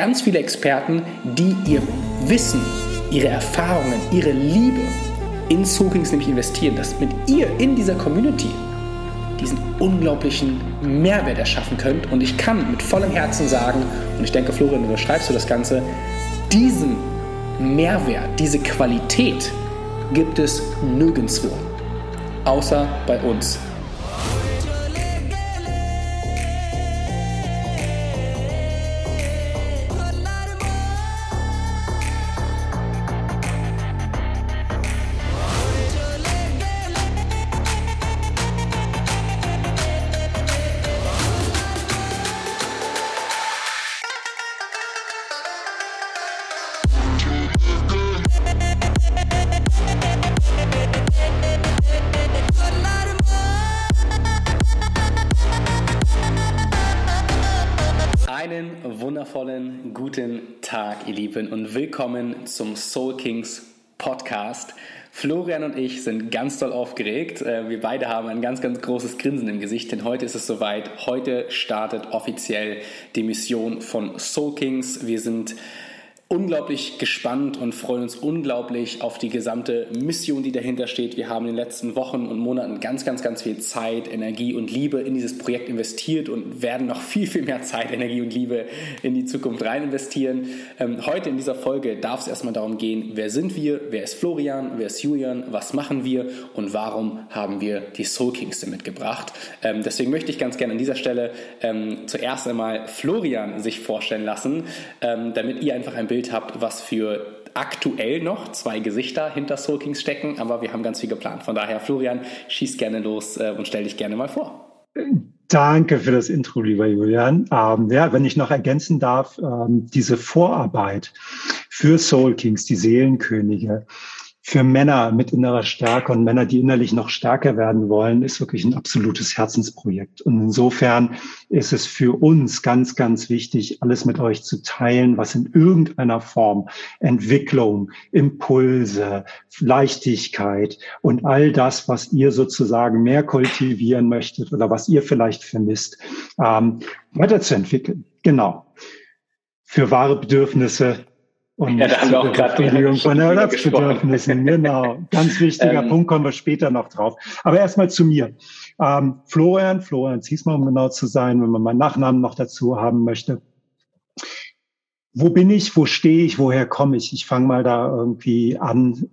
ganz viele Experten, die ihr Wissen, ihre Erfahrungen, ihre Liebe in Soakings nämlich investieren, dass mit ihr in dieser Community diesen unglaublichen Mehrwert erschaffen könnt. Und ich kann mit vollem Herzen sagen, und ich denke, Florian, du schreibst du das Ganze, diesen Mehrwert, diese Qualität gibt es nirgendwo, außer bei uns zum Soul Kings Podcast. Florian und ich sind ganz doll aufgeregt. Äh, wir beide haben ein ganz, ganz großes Grinsen im Gesicht, denn heute ist es soweit. Heute startet offiziell die Mission von Soul Kings. Wir sind unglaublich gespannt und freuen uns unglaublich auf die gesamte Mission, die dahinter steht. Wir haben in den letzten Wochen und Monaten ganz, ganz, ganz viel Zeit, Energie und Liebe in dieses Projekt investiert und werden noch viel, viel mehr Zeit, Energie und Liebe in die Zukunft rein investieren. Ähm, heute in dieser Folge darf es erstmal darum gehen, wer sind wir, wer ist Florian, wer ist Julian, was machen wir und warum haben wir die Soul Kings mitgebracht. Ähm, deswegen möchte ich ganz gerne an dieser Stelle ähm, zuerst einmal Florian sich vorstellen lassen, damit ihr einfach ein Bild Bild habt, was für aktuell noch zwei Gesichter hinter Soul Kings stecken, aber wir haben ganz viel geplant. Von daher, Florian, schieß gerne los äh, und stell dich gerne mal vor. Danke für das Intro, lieber Julian. Ähm, ja, wenn ich noch ergänzen darf, ähm, diese Vorarbeit für Soul Kings, die Seelenkönige, für Männer mit innerer Stärke und Männer, die innerlich noch stärker werden wollen, ist wirklich ein absolutes Herzensprojekt. Und insofern ist es für uns ganz, ganz wichtig, alles mit euch zu teilen, was in irgendeiner Form Entwicklung, Impulse, Leichtigkeit und all das, was ihr sozusagen mehr kultivieren möchtet oder was ihr vielleicht vermisst, ähm, weiterzuentwickeln. Genau. Für wahre Bedürfnisse und ja, da haben wir auch gerade von Ersatzbedürfnissen. Genau. Ganz wichtiger ähm, Punkt, kommen wir später noch drauf. Aber erstmal zu mir. Ähm, Florian, Florian Ziesmann, um genau zu sein, wenn man meinen Nachnamen noch dazu haben möchte. Wo bin ich? Wo stehe ich? Woher komme ich? Ich fange mal da irgendwie an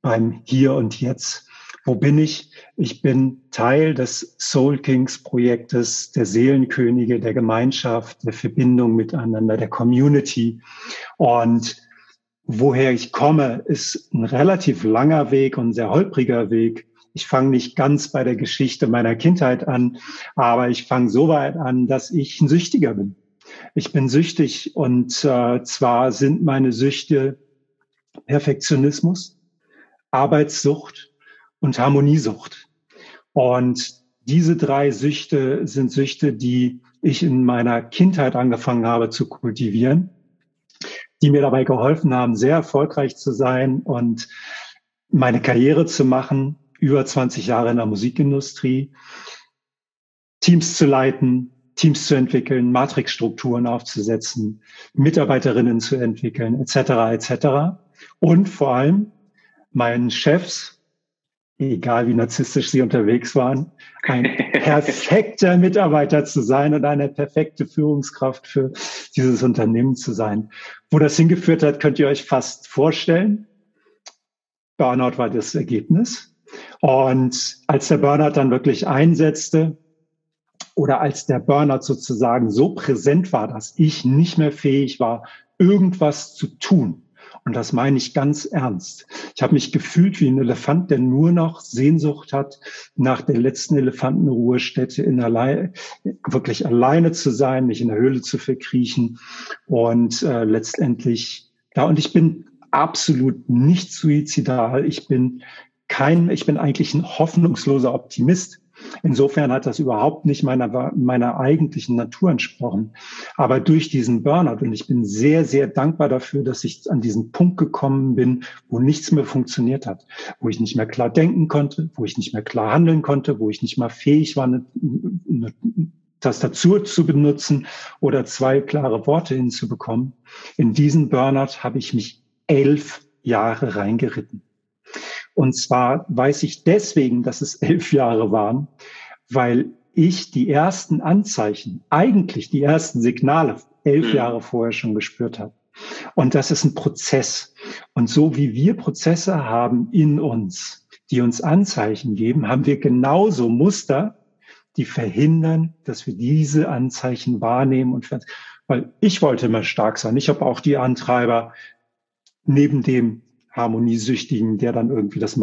beim Hier und Jetzt. Wo bin ich? Ich bin Teil des Soul Kings Projektes, der Seelenkönige, der Gemeinschaft, der Verbindung miteinander, der Community. Und woher ich komme, ist ein relativ langer Weg und sehr holpriger Weg. Ich fange nicht ganz bei der Geschichte meiner Kindheit an, aber ich fange so weit an, dass ich ein Süchtiger bin. Ich bin süchtig und äh, zwar sind meine Süchte Perfektionismus, Arbeitssucht und Harmoniesucht. Und diese drei Süchte sind Süchte, die ich in meiner Kindheit angefangen habe zu kultivieren die mir dabei geholfen haben, sehr erfolgreich zu sein und meine Karriere zu machen, über 20 Jahre in der Musikindustrie, Teams zu leiten, Teams zu entwickeln, Matrixstrukturen aufzusetzen, Mitarbeiterinnen zu entwickeln, etc., etc. Und vor allem meinen Chefs egal wie narzisstisch sie unterwegs waren, ein perfekter Mitarbeiter zu sein und eine perfekte Führungskraft für dieses Unternehmen zu sein. Wo das hingeführt hat, könnt ihr euch fast vorstellen. Burnout war das Ergebnis. Und als der Burnout dann wirklich einsetzte, oder als der Burnout sozusagen so präsent war, dass ich nicht mehr fähig war, irgendwas zu tun, und das meine ich ganz ernst. Ich habe mich gefühlt wie ein Elefant, der nur noch Sehnsucht hat, nach der letzten Elefantenruhestätte in allein, wirklich alleine zu sein, mich in der Höhle zu verkriechen und äh, letztendlich da. Und ich bin absolut nicht suizidal. Ich bin kein, ich bin eigentlich ein hoffnungsloser Optimist. Insofern hat das überhaupt nicht meiner, meiner eigentlichen Natur entsprochen. Aber durch diesen Burnout, und ich bin sehr, sehr dankbar dafür, dass ich an diesen Punkt gekommen bin, wo nichts mehr funktioniert hat, wo ich nicht mehr klar denken konnte, wo ich nicht mehr klar handeln konnte, wo ich nicht mal fähig war, eine, eine Tastatur zu benutzen oder zwei klare Worte hinzubekommen. In diesen Burnout habe ich mich elf Jahre reingeritten. Und zwar weiß ich deswegen, dass es elf Jahre waren, weil ich die ersten Anzeichen, eigentlich die ersten Signale elf mhm. Jahre vorher schon gespürt habe. Und das ist ein Prozess. Und so wie wir Prozesse haben in uns, die uns Anzeichen geben, haben wir genauso Muster, die verhindern, dass wir diese Anzeichen wahrnehmen und weil ich wollte immer stark sein. Ich habe auch die Antreiber neben dem Harmoniesüchtigen, der dann irgendwie das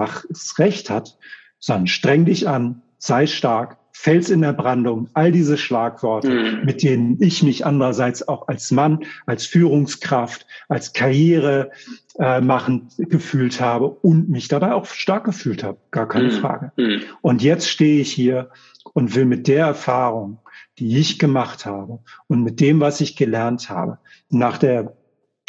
Recht hat, sondern streng dich an, sei stark, Fels in der Brandung, all diese Schlagworte, mhm. mit denen ich mich andererseits auch als Mann, als Führungskraft, als Karriere äh, machend gefühlt habe und mich dabei auch stark gefühlt habe, gar keine mhm. Frage. Mhm. Und jetzt stehe ich hier und will mit der Erfahrung, die ich gemacht habe und mit dem, was ich gelernt habe, nach der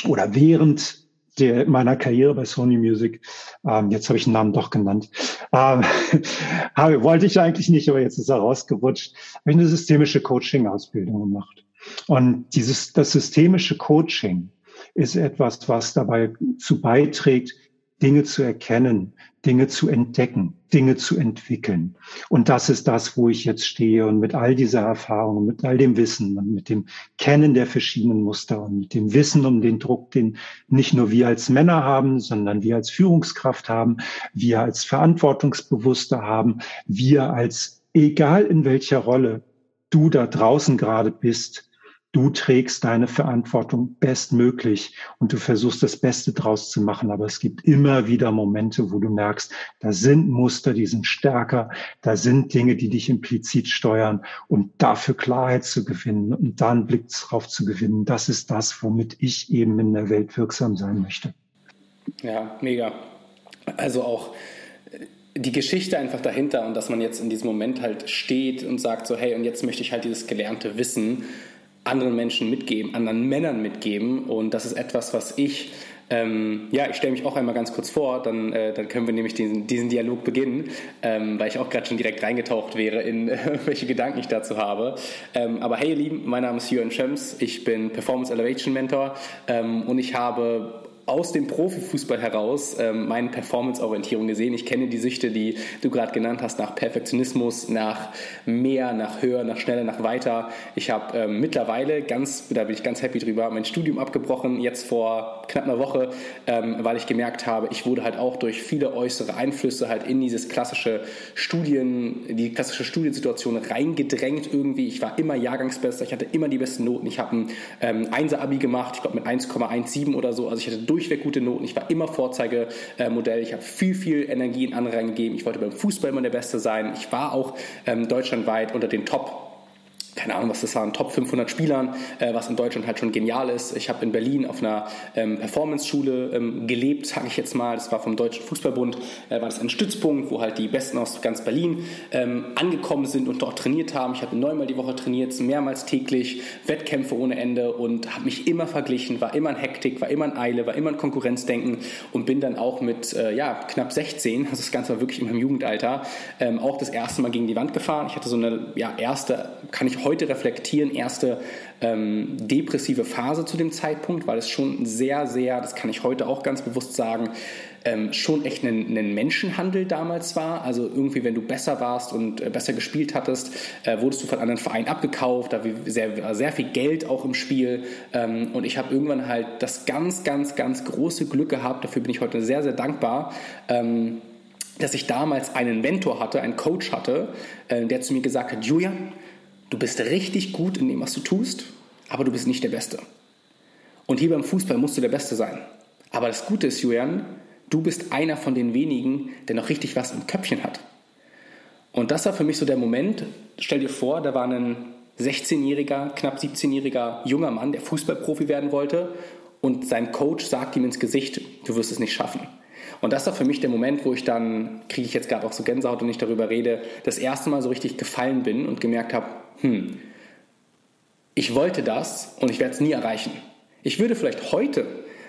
oder während der, meiner Karriere bei Sony Music, ähm, jetzt habe ich den Namen doch genannt, ähm, wollte ich eigentlich nicht, aber jetzt ist er rausgerutscht, habe ich eine systemische Coaching-Ausbildung gemacht. Und dieses, das systemische Coaching ist etwas, was dabei zu beiträgt, Dinge zu erkennen, Dinge zu entdecken, Dinge zu entwickeln. Und das ist das, wo ich jetzt stehe und mit all dieser Erfahrung, mit all dem Wissen und mit dem Kennen der verschiedenen Muster und mit dem Wissen um den Druck, den nicht nur wir als Männer haben, sondern wir als Führungskraft haben, wir als Verantwortungsbewusste haben, wir als, egal in welcher Rolle du da draußen gerade bist, du trägst deine Verantwortung bestmöglich und du versuchst das Beste draus zu machen. Aber es gibt immer wieder Momente, wo du merkst, da sind Muster, die sind stärker, da sind Dinge, die dich implizit steuern und dafür Klarheit zu gewinnen und da einen Blick drauf zu gewinnen. Das ist das, womit ich eben in der Welt wirksam sein möchte. Ja, mega. Also auch die Geschichte einfach dahinter und dass man jetzt in diesem Moment halt steht und sagt so, hey, und jetzt möchte ich halt dieses gelernte Wissen anderen Menschen mitgeben, anderen Männern mitgeben. Und das ist etwas, was ich ähm, ja, ich stelle mich auch einmal ganz kurz vor, dann, äh, dann können wir nämlich diesen, diesen Dialog beginnen, ähm, weil ich auch gerade schon direkt reingetaucht wäre in äh, welche Gedanken ich dazu habe. Ähm, aber hey ihr Lieben, mein Name ist Jürgen Schems, ich bin Performance Elevation Mentor ähm, und ich habe aus dem Profifußball heraus ähm, meine Performance-Orientierung gesehen. Ich kenne die Süchte, die du gerade genannt hast, nach Perfektionismus, nach mehr, nach höher, nach schneller, nach weiter. Ich habe ähm, mittlerweile ganz, da bin ich ganz happy drüber, mein Studium abgebrochen, jetzt vor knapp einer Woche, ähm, weil ich gemerkt habe, ich wurde halt auch durch viele äußere Einflüsse halt in dieses klassische Studien, die klassische Studiensituation reingedrängt irgendwie. Ich war immer Jahrgangsbester, ich hatte immer die besten Noten. Ich habe ein ähm, Einser-Abi gemacht, ich glaube mit 1,17 oder so. Also ich hatte durchweg gute Noten. Ich war immer Vorzeigemodell. Ich habe viel, viel Energie in andere reingegeben. Ich wollte beim Fußball immer der Beste sein. Ich war auch ähm, deutschlandweit unter den Top keine Ahnung, was das waren, Top 500 Spielern, äh, was in Deutschland halt schon genial ist. Ich habe in Berlin auf einer ähm, Performance-Schule ähm, gelebt, sage ich jetzt mal. Das war vom Deutschen Fußballbund, äh, war das ein Stützpunkt, wo halt die Besten aus ganz Berlin ähm, angekommen sind und dort trainiert haben. Ich habe neunmal die Woche trainiert, mehrmals täglich, Wettkämpfe ohne Ende und habe mich immer verglichen, war immer in Hektik, war immer in Eile, war immer in Konkurrenzdenken und bin dann auch mit äh, ja, knapp 16, also das Ganze war wirklich in meinem Jugendalter, ähm, auch das erste Mal gegen die Wand gefahren. Ich hatte so eine ja, erste, kann ich heute reflektieren, erste ähm, depressive Phase zu dem Zeitpunkt, weil es schon sehr, sehr, das kann ich heute auch ganz bewusst sagen, ähm, schon echt ein, Menschenhandel damals war. Also irgendwie, wenn du besser warst und äh, besser gespielt hattest, äh, wurdest du von anderen Vereinen abgekauft, da war sehr, sehr viel Geld auch im Spiel. Ähm, und ich habe irgendwann halt das ganz, ganz, ganz große Glück gehabt, dafür bin ich heute sehr, sehr dankbar. Ähm, dass ich damals einen Mentor hatte, einen Coach hatte, äh, der zu mir gesagt hat, Julian, Du bist richtig gut in dem, was du tust, aber du bist nicht der Beste. Und hier beim Fußball musst du der Beste sein. Aber das Gute ist, Julian, du bist einer von den wenigen, der noch richtig was im Köpfchen hat. Und das war für mich so der Moment. Stell dir vor, da war ein 16-jähriger, knapp 17-jähriger junger Mann, der Fußballprofi werden wollte und sein Coach sagt ihm ins Gesicht, du wirst es nicht schaffen. Und das war für mich der Moment, wo ich dann, kriege ich jetzt gerade auch so Gänsehaut und ich darüber rede, das erste Mal so richtig gefallen bin und gemerkt habe, hm, ich wollte das und ich werde es nie erreichen. Ich würde vielleicht heute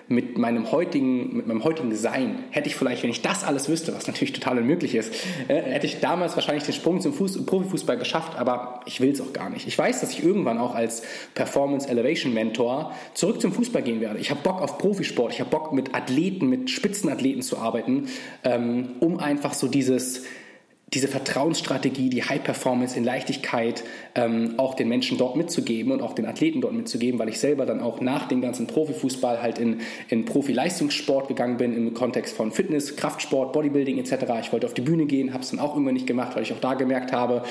mit meinem heutigen, mit meinem heutigen Sein, hätte ich vielleicht, wenn ich das alles wüsste, was natürlich total unmöglich ist, äh, hätte ich damals wahrscheinlich den Sprung zum Fuß, Profifußball geschafft, aber ich will es auch gar nicht. Ich weiß, dass ich irgendwann auch als Performance Elevation Mentor zurück zum Fußball gehen werde. Ich habe Bock auf Profisport, ich habe Bock mit Athleten, mit Spitzenathleten zu arbeiten, ähm, um einfach so dieses diese Vertrauensstrategie, die High Performance in Leichtigkeit ähm, auch den Menschen dort mitzugeben und auch den Athleten dort mitzugeben, weil ich selber dann auch nach dem ganzen Profifußball halt in, in Profi-Leistungssport gegangen bin, im Kontext von Fitness, Kraftsport, Bodybuilding etc. Ich wollte auf die Bühne gehen, habe es dann auch irgendwann nicht gemacht, weil ich auch da gemerkt habe,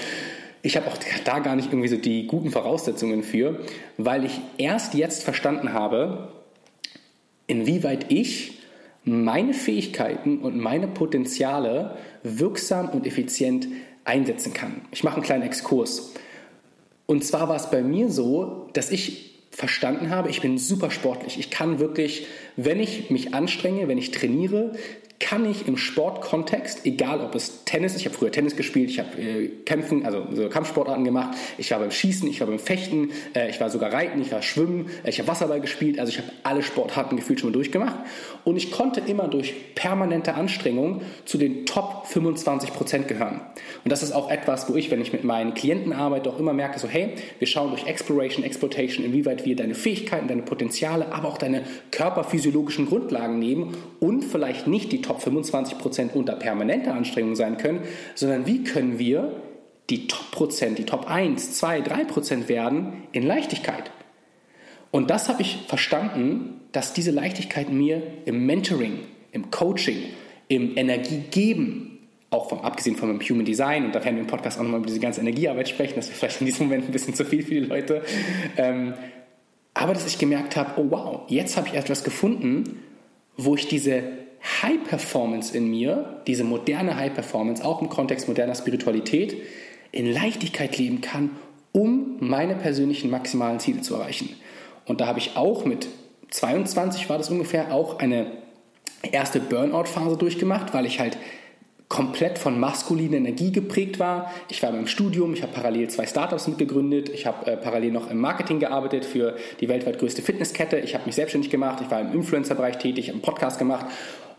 ich habe auch da gar nicht irgendwie so die guten Voraussetzungen für, weil ich erst jetzt verstanden habe, inwieweit ich meine Fähigkeiten und meine Potenziale wirksam und effizient einsetzen kann. Ich mache einen kleinen Exkurs. Und zwar war es bei mir so, dass ich verstanden habe, ich bin super sportlich. Ich kann wirklich, wenn ich mich anstrenge, wenn ich trainiere, kann ich im Sportkontext, egal ob es Tennis, ich habe früher Tennis gespielt, ich habe äh, Kämpfen, also so Kampfsportarten gemacht, ich war beim Schießen, ich war beim Fechten, äh, ich war sogar Reiten, ich war Schwimmen, äh, ich habe Wasserball gespielt, also ich habe alle Sportarten gefühlt schon mal durchgemacht und ich konnte immer durch permanente Anstrengung zu den Top 25 Prozent gehören. Und das ist auch etwas, wo ich, wenn ich mit meinen Klienten arbeite, auch immer merke, so hey, wir schauen durch Exploration, Exploitation, inwieweit wir deine Fähigkeiten, deine Potenziale, aber auch deine körperphysiologischen Grundlagen nehmen und vielleicht nicht die Top 25 Prozent unter permanenter Anstrengung sein können, sondern wie können wir die Top Prozent, die Top 1, 2, 3 Prozent werden in Leichtigkeit. Und das habe ich verstanden, dass diese Leichtigkeit mir im Mentoring, im Coaching, im Energiegeben, auch vom, abgesehen von dem Human Design, und da werden wir im Podcast auch nochmal über diese ganze Energiearbeit sprechen, das wäre vielleicht in diesem Moment ein bisschen zu viel für die Leute, ähm, aber dass ich gemerkt habe, oh wow, jetzt habe ich etwas gefunden, wo ich diese High Performance in mir, diese moderne High Performance, auch im Kontext moderner Spiritualität, in Leichtigkeit leben kann, um meine persönlichen maximalen Ziele zu erreichen. Und da habe ich auch mit 22 war das ungefähr auch eine erste Burnout-Phase durchgemacht, weil ich halt komplett von maskuliner Energie geprägt war. Ich war beim Studium, ich habe parallel zwei Startups mitgegründet, ich habe äh, parallel noch im Marketing gearbeitet für die weltweit größte Fitnesskette, ich habe mich selbstständig gemacht, ich war im Influencer-Bereich tätig, ich habe einen Podcast gemacht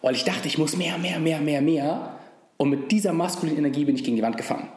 weil ich dachte, ich muss mehr, mehr, mehr, mehr, mehr. Und mit dieser maskulinen Energie bin ich gegen die Wand gefahren.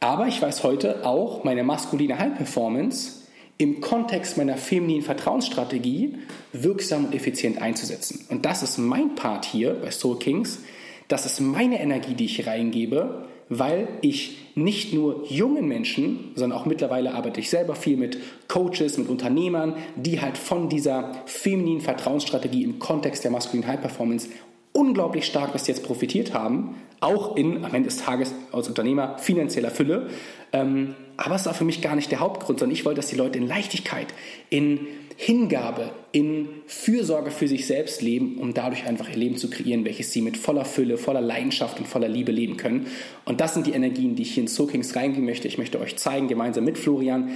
Aber ich weiß heute auch, meine maskuline High Performance im Kontext meiner femininen Vertrauensstrategie wirksam und effizient einzusetzen. Und das ist mein Part hier bei Soul Kings. Das ist meine Energie, die ich reingebe, weil ich nicht nur jungen Menschen, sondern auch mittlerweile arbeite ich selber viel mit Coaches, mit Unternehmern, die halt von dieser femininen Vertrauensstrategie im Kontext der maskulinen High Performance unglaublich stark bis jetzt profitiert haben, auch in, am Ende des Tages als Unternehmer, finanzieller Fülle. Ähm, aber es war für mich gar nicht der Hauptgrund, sondern ich wollte, dass die Leute in Leichtigkeit, in Hingabe, in Fürsorge für sich selbst leben, um dadurch einfach ihr Leben zu kreieren, welches sie mit voller Fülle, voller Leidenschaft und voller Liebe leben können. Und das sind die Energien, die ich hier in Soul Kings reingehen möchte. Ich möchte euch zeigen, gemeinsam mit Florian,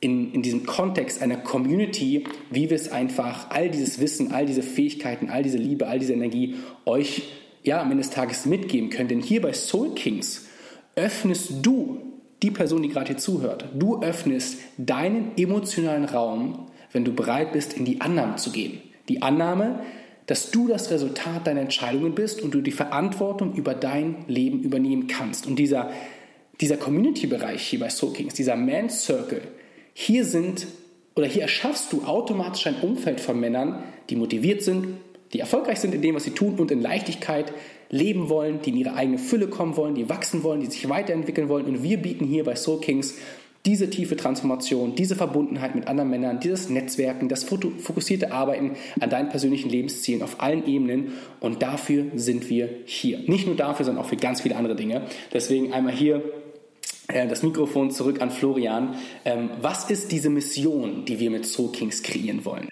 in, in diesem Kontext einer Community, wie wir es einfach, all dieses Wissen, all diese Fähigkeiten, all diese Liebe, all diese Energie euch ja, am Ende des Tages mitgeben können. Denn hier bei Soul Kings öffnest du, die Person, die gerade hier zuhört, du öffnest deinen emotionalen Raum wenn du bereit bist, in die Annahme zu gehen. Die Annahme, dass du das Resultat deiner Entscheidungen bist und du die Verantwortung über dein Leben übernehmen kannst. Und dieser, dieser Community-Bereich hier bei Soul Kings, dieser Man Circle, hier sind oder hier erschaffst du automatisch ein Umfeld von Männern, die motiviert sind, die erfolgreich sind in dem, was sie tun und in Leichtigkeit leben wollen, die in ihre eigene Fülle kommen wollen, die wachsen wollen, die sich weiterentwickeln wollen. Und wir bieten hier bei Soul Kings diese tiefe Transformation, diese Verbundenheit mit anderen Männern, dieses Netzwerken, das fokussierte Arbeiten an deinen persönlichen Lebenszielen auf allen Ebenen. Und dafür sind wir hier. Nicht nur dafür, sondern auch für ganz viele andere Dinge. Deswegen einmal hier das Mikrofon zurück an Florian. Ähm, was ist diese Mission, die wir mit Soul Kings kreieren wollen?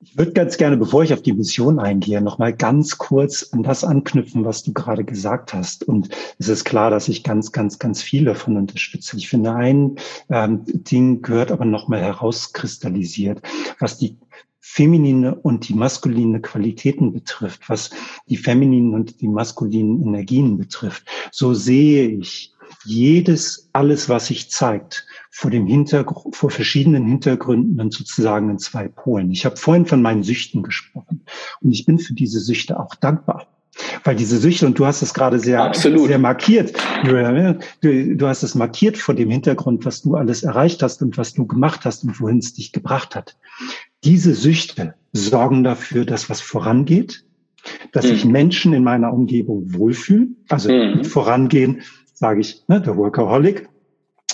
Ich würde ganz gerne, bevor ich auf die Mission eingehe, noch mal ganz kurz an das anknüpfen, was du gerade gesagt hast. Und es ist klar, dass ich ganz, ganz, ganz viel davon unterstütze. Ich finde, ein ähm, Ding gehört aber noch mal herauskristallisiert, was die feminine und die maskuline Qualitäten betrifft, was die femininen und die maskulinen Energien betrifft, so sehe ich jedes, alles, was sich zeigt, vor dem Hintergrund, vor verschiedenen Hintergründen und sozusagen in zwei Polen. Ich habe vorhin von meinen Süchten gesprochen und ich bin für diese Süchte auch dankbar. Weil diese Süchte, und du hast es gerade sehr, sehr markiert, du, du hast es markiert vor dem Hintergrund, was du alles erreicht hast und was du gemacht hast und wohin es dich gebracht hat. Diese Süchte sorgen dafür, dass was vorangeht, dass mhm. sich Menschen in meiner Umgebung wohlfühlen. Also mhm. vorangehen, sage ich, ne, der Workaholic,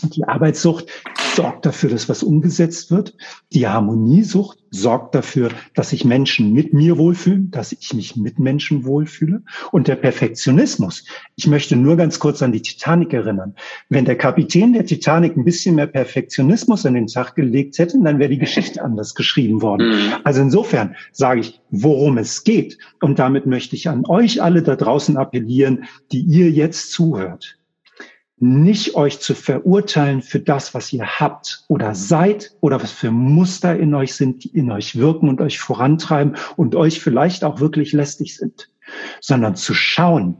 die Arbeitssucht sorgt dafür, dass was umgesetzt wird. Die Harmoniesucht sorgt dafür, dass sich Menschen mit mir wohlfühlen, dass ich mich mit Menschen wohlfühle. Und der Perfektionismus. Ich möchte nur ganz kurz an die Titanic erinnern. Wenn der Kapitän der Titanic ein bisschen mehr Perfektionismus an den Tag gelegt hätte, dann wäre die Geschichte anders geschrieben worden. Mhm. Also insofern sage ich, worum es geht. Und damit möchte ich an euch alle da draußen appellieren, die ihr jetzt zuhört nicht euch zu verurteilen für das, was ihr habt oder seid oder was für Muster in euch sind, die in euch wirken und euch vorantreiben und euch vielleicht auch wirklich lästig sind, sondern zu schauen,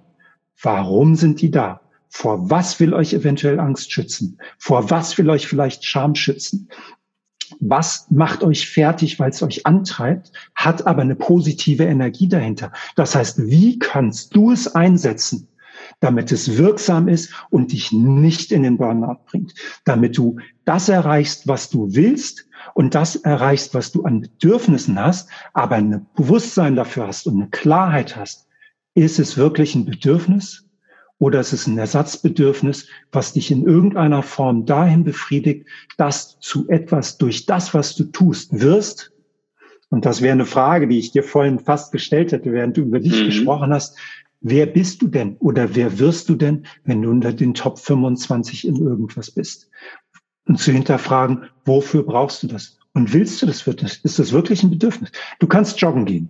warum sind die da? Vor was will euch eventuell Angst schützen? Vor was will euch vielleicht Scham schützen? Was macht euch fertig, weil es euch antreibt, hat aber eine positive Energie dahinter. Das heißt, wie kannst du es einsetzen, damit es wirksam ist und dich nicht in den Burnout bringt, damit du das erreichst, was du willst und das erreichst, was du an Bedürfnissen hast, aber ein Bewusstsein dafür hast und eine Klarheit hast. Ist es wirklich ein Bedürfnis oder ist es ein Ersatzbedürfnis, was dich in irgendeiner Form dahin befriedigt, dass zu etwas durch das, was du tust, wirst? Und das wäre eine Frage, die ich dir vorhin fast gestellt hätte, während du über dich mhm. gesprochen hast. Wer bist du denn oder wer wirst du denn, wenn du unter den Top 25 in irgendwas bist? Und zu hinterfragen, wofür brauchst du das? Und willst du das? Ist das wirklich ein Bedürfnis? Du kannst joggen gehen.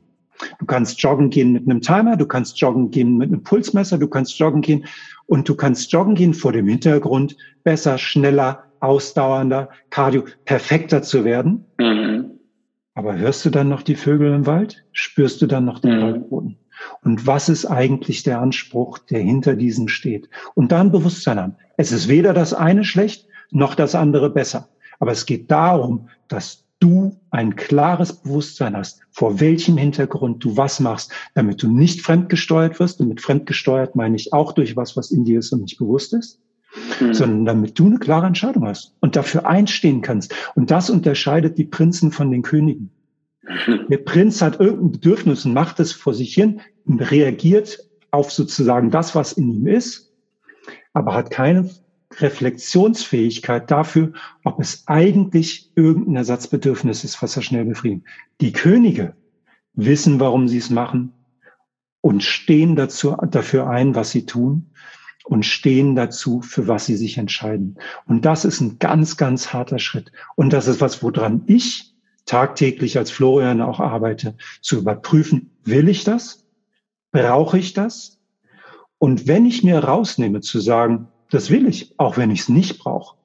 Du kannst joggen gehen mit einem Timer, du kannst joggen gehen mit einem Pulsmesser, du kannst joggen gehen und du kannst joggen gehen vor dem Hintergrund, besser, schneller, ausdauernder, cardio, perfekter zu werden. Mhm. Aber hörst du dann noch die Vögel im Wald? Spürst du dann noch den mhm. Waldboden? Und was ist eigentlich der Anspruch, der hinter diesem steht? Und dann Bewusstsein haben. Es ist weder das eine schlecht, noch das andere besser. Aber es geht darum, dass du ein klares Bewusstsein hast, vor welchem Hintergrund du was machst, damit du nicht fremdgesteuert wirst. Und mit fremdgesteuert meine ich auch durch was, was in dir ist und nicht bewusst ist. Mhm. sondern damit du eine klare Entscheidung hast und dafür einstehen kannst. Und das unterscheidet die Prinzen von den Königen. Der Prinz hat irgendein Bedürfnis und macht es vor sich hin reagiert auf sozusagen das, was in ihm ist, aber hat keine Reflexionsfähigkeit dafür, ob es eigentlich irgendein Ersatzbedürfnis ist, was er schnell befriedigt. Die Könige wissen, warum sie es machen und stehen dazu, dafür ein, was sie tun und stehen dazu, für was sie sich entscheiden. Und das ist ein ganz, ganz harter Schritt. Und das ist was, woran ich tagtäglich als Florian auch arbeite, zu überprüfen, will ich das? Brauche ich das? Und wenn ich mir rausnehme zu sagen, das will ich, auch wenn ich es nicht brauche,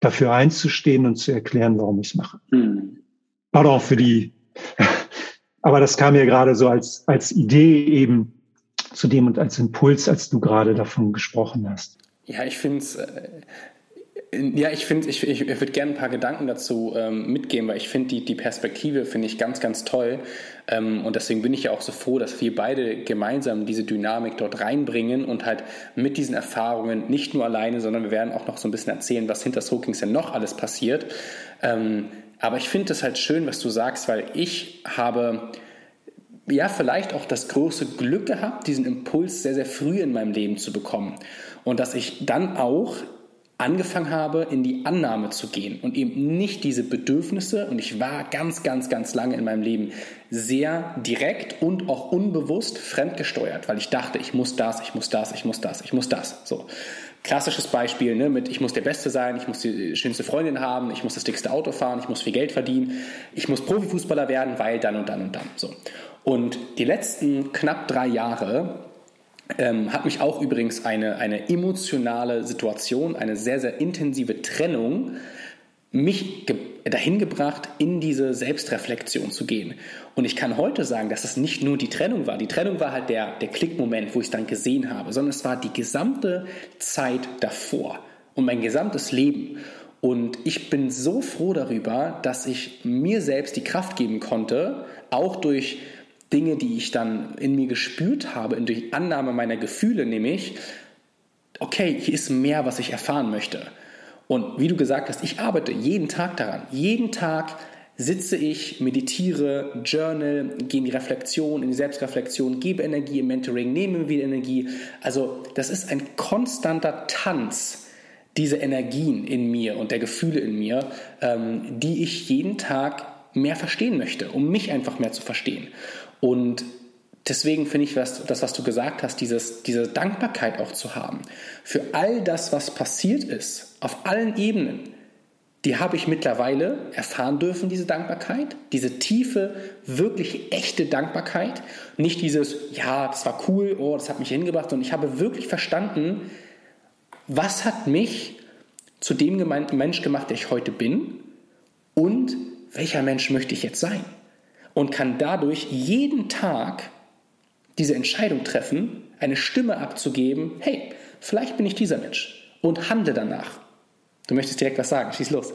dafür einzustehen und zu erklären, warum ich es mache. Mhm. Pardon für die, aber das kam mir gerade so als, als Idee eben zu dem und als Impuls, als du gerade davon gesprochen hast. Ja, ich finde es äh, ja, ich finde, ich, ich, würde gerne ein paar Gedanken dazu ähm, mitgeben, weil ich finde die, die Perspektive finde ich ganz, ganz toll. Ähm, und deswegen bin ich ja auch so froh, dass wir beide gemeinsam diese Dynamik dort reinbringen und halt mit diesen Erfahrungen nicht nur alleine, sondern wir werden auch noch so ein bisschen erzählen, was hinter Soakings denn noch alles passiert. Ähm, aber ich finde es halt schön, was du sagst, weil ich habe ja vielleicht auch das große Glück gehabt, diesen Impuls sehr, sehr früh in meinem Leben zu bekommen. Und dass ich dann auch angefangen habe, in die Annahme zu gehen und eben nicht diese Bedürfnisse, und ich war ganz, ganz, ganz lange in meinem Leben sehr direkt und auch unbewusst fremdgesteuert, weil ich dachte, ich muss das, ich muss das, ich muss das, ich muss das. So. Klassisches Beispiel ne, mit, ich muss der Beste sein, ich muss die schönste Freundin haben, ich muss das dickste Auto fahren, ich muss viel Geld verdienen, ich muss Profifußballer werden, weil dann und dann und dann. So. Und die letzten knapp drei Jahre ähm, hat mich auch übrigens eine, eine emotionale Situation, eine sehr, sehr intensive Trennung mich dahin gebracht, in diese Selbstreflexion zu gehen. Und ich kann heute sagen, dass es nicht nur die Trennung war. Die Trennung war halt der, der Klickmoment, wo ich es dann gesehen habe, sondern es war die gesamte Zeit davor und mein gesamtes Leben. Und ich bin so froh darüber, dass ich mir selbst die Kraft geben konnte, auch durch Dinge, die ich dann in mir gespürt habe, durch Annahme meiner Gefühle, nämlich, okay, hier ist mehr, was ich erfahren möchte. Und wie du gesagt hast, ich arbeite jeden Tag daran. Jeden Tag sitze ich, meditiere, journal, gehe in die Reflexion, in die Selbstreflexion, gebe Energie im Mentoring, nehme wieder Energie. Also das ist ein konstanter Tanz, diese Energien in mir und der Gefühle in mir, ähm, die ich jeden Tag mehr verstehen möchte, um mich einfach mehr zu verstehen. Und deswegen finde ich das, das, was du gesagt hast, dieses, diese Dankbarkeit auch zu haben für all das, was passiert ist, auf allen Ebenen, die habe ich mittlerweile erfahren dürfen, diese Dankbarkeit, diese tiefe, wirklich echte Dankbarkeit. Nicht dieses, ja, das war cool, oh, das hat mich hingebracht, sondern ich habe wirklich verstanden, was hat mich zu dem Mensch gemacht, der ich heute bin und welcher Mensch möchte ich jetzt sein? Und kann dadurch jeden Tag diese Entscheidung treffen, eine Stimme abzugeben, hey, vielleicht bin ich dieser Mensch und handle danach. Du möchtest direkt was sagen, schieß los.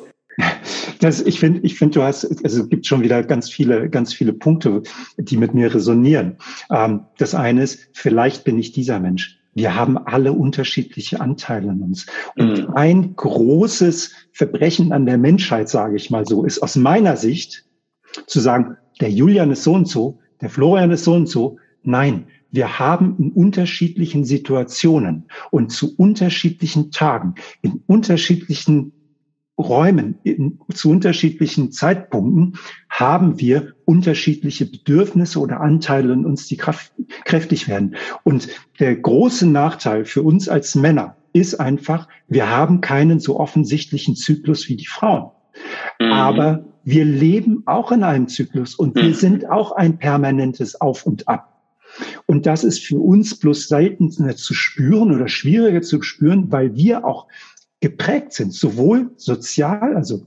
Das, ich finde, ich finde, du hast, also es gibt schon wieder ganz viele, ganz viele Punkte, die mit mir resonieren. Ähm, das eine ist, vielleicht bin ich dieser Mensch. Wir haben alle unterschiedliche Anteile in uns. Und mhm. ein großes Verbrechen an der Menschheit, sage ich mal so, ist aus meiner Sicht zu sagen, der Julian ist so und so, der Florian ist so und so, Nein, wir haben in unterschiedlichen Situationen und zu unterschiedlichen Tagen, in unterschiedlichen Räumen, in, zu unterschiedlichen Zeitpunkten haben wir unterschiedliche Bedürfnisse oder Anteile in uns, die kraft, kräftig werden. Und der große Nachteil für uns als Männer ist einfach, wir haben keinen so offensichtlichen Zyklus wie die Frauen. Mhm. Aber wir leben auch in einem Zyklus und wir mhm. sind auch ein permanentes Auf und Ab. Und das ist für uns bloß selten zu spüren oder schwieriger zu spüren, weil wir auch geprägt sind, sowohl sozial, also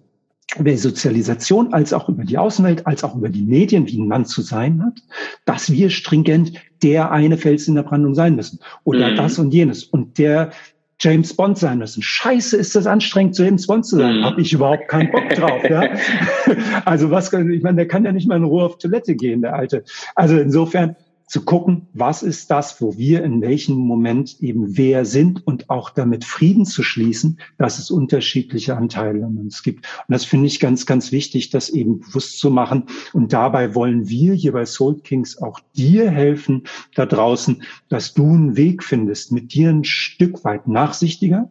über die Sozialisation, als auch über die Außenwelt, als auch über die Medien, wie ein Mann zu sein hat, dass wir stringent der eine Fels in der Brandung sein müssen oder mhm. das und jenes und der James Bond sein müssen. Scheiße, ist das anstrengend, James Bond zu sein. Mhm. Habe ich überhaupt keinen Bock drauf. ja? Also was, ich meine, der kann ja nicht mal in Ruhe auf Toilette gehen, der Alte. Also insofern, zu gucken, was ist das, wo wir in welchem Moment eben wer sind und auch damit Frieden zu schließen, dass es unterschiedliche Anteile in uns gibt. Und das finde ich ganz, ganz wichtig, das eben bewusst zu machen. Und dabei wollen wir hier bei Soul Kings auch dir helfen da draußen, dass du einen Weg findest, mit dir ein Stück weit nachsichtiger,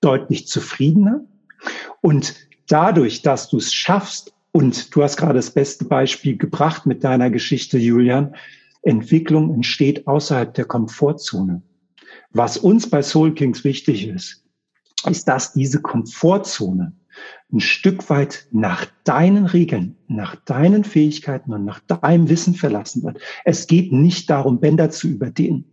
deutlich zufriedener und dadurch, dass du es schaffst, und du hast gerade das beste Beispiel gebracht mit deiner Geschichte, Julian, Entwicklung entsteht außerhalb der Komfortzone. Was uns bei Soul Kings wichtig ist, ist, dass diese Komfortzone ein Stück weit nach deinen Regeln, nach deinen Fähigkeiten und nach deinem Wissen verlassen wird. Es geht nicht darum, Bänder zu überdehnen.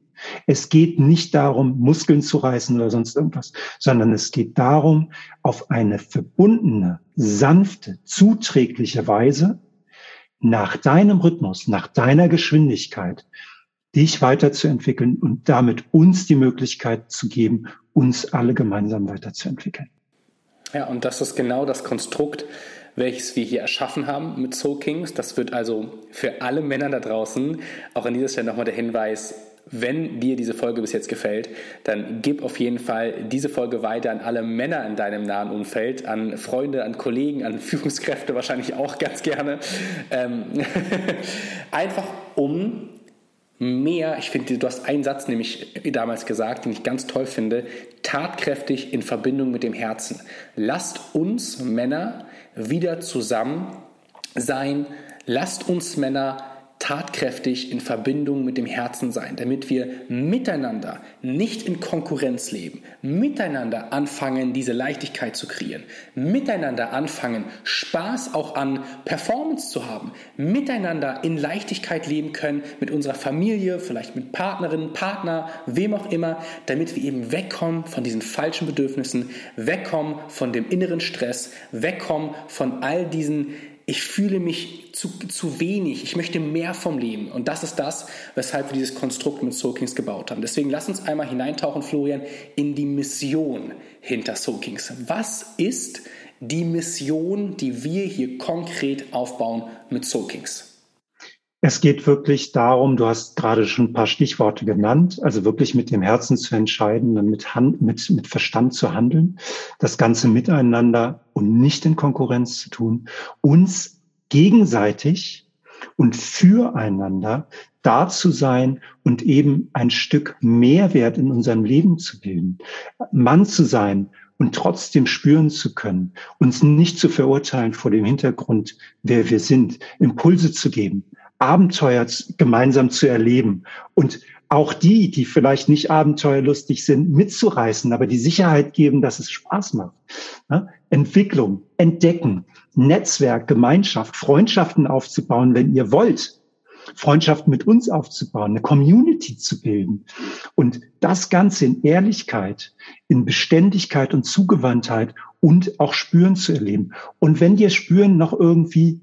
Es geht nicht darum, Muskeln zu reißen oder sonst irgendwas, sondern es geht darum, auf eine verbundene, sanfte, zuträgliche Weise nach deinem Rhythmus, nach deiner Geschwindigkeit, dich weiterzuentwickeln und damit uns die Möglichkeit zu geben, uns alle gemeinsam weiterzuentwickeln. Ja, und das ist genau das Konstrukt, welches wir hier erschaffen haben mit Soul Kings. Das wird also für alle Männer da draußen, auch an dieser Stelle nochmal der Hinweis, wenn dir diese Folge bis jetzt gefällt, dann gib auf jeden Fall diese Folge weiter an alle Männer in deinem nahen Umfeld, an Freunde, an Kollegen, an Führungskräfte wahrscheinlich auch ganz gerne. Ähm einfach um mehr, ich finde, du hast einen Satz nämlich damals gesagt, den ich ganz toll finde, tatkräftig in Verbindung mit dem Herzen. Lasst uns Männer wieder zusammen sein. Lasst uns Männer tatkräftig in Verbindung mit dem Herzen sein, damit wir miteinander nicht in Konkurrenz leben, miteinander anfangen, diese Leichtigkeit zu kreieren, miteinander anfangen, Spaß auch an Performance zu haben, miteinander in Leichtigkeit leben können mit unserer Familie, vielleicht mit Partnerin, Partner, wem auch immer, damit wir eben wegkommen von diesen falschen Bedürfnissen, wegkommen von dem inneren Stress, wegkommen von all diesen ich fühle mich zu, zu wenig, ich möchte mehr vom Leben. Und das ist das, weshalb wir dieses Konstrukt mit Soul Kings gebaut haben. Deswegen lass uns einmal hineintauchen, Florian, in die Mission hinter Soul Kings. Was ist die Mission, die wir hier konkret aufbauen mit Soul Kings? Es geht wirklich darum, du hast gerade schon ein paar Stichworte genannt, also wirklich mit dem Herzen zu entscheiden und mit, Hand, mit, mit Verstand zu handeln, das Ganze miteinander und nicht in Konkurrenz zu tun, uns gegenseitig und füreinander da zu sein und eben ein Stück Mehrwert in unserem Leben zu bilden. Mann zu sein und trotzdem spüren zu können, uns nicht zu verurteilen vor dem Hintergrund, wer wir sind, Impulse zu geben, Abenteuer gemeinsam zu erleben und auch die, die vielleicht nicht abenteuerlustig sind, mitzureißen, aber die Sicherheit geben, dass es Spaß macht. Entwicklung, entdecken, Netzwerk, Gemeinschaft, Freundschaften aufzubauen, wenn ihr wollt. Freundschaften mit uns aufzubauen, eine Community zu bilden. Und das Ganze in Ehrlichkeit, in Beständigkeit und Zugewandtheit und auch Spüren zu erleben. Und wenn dir Spüren noch irgendwie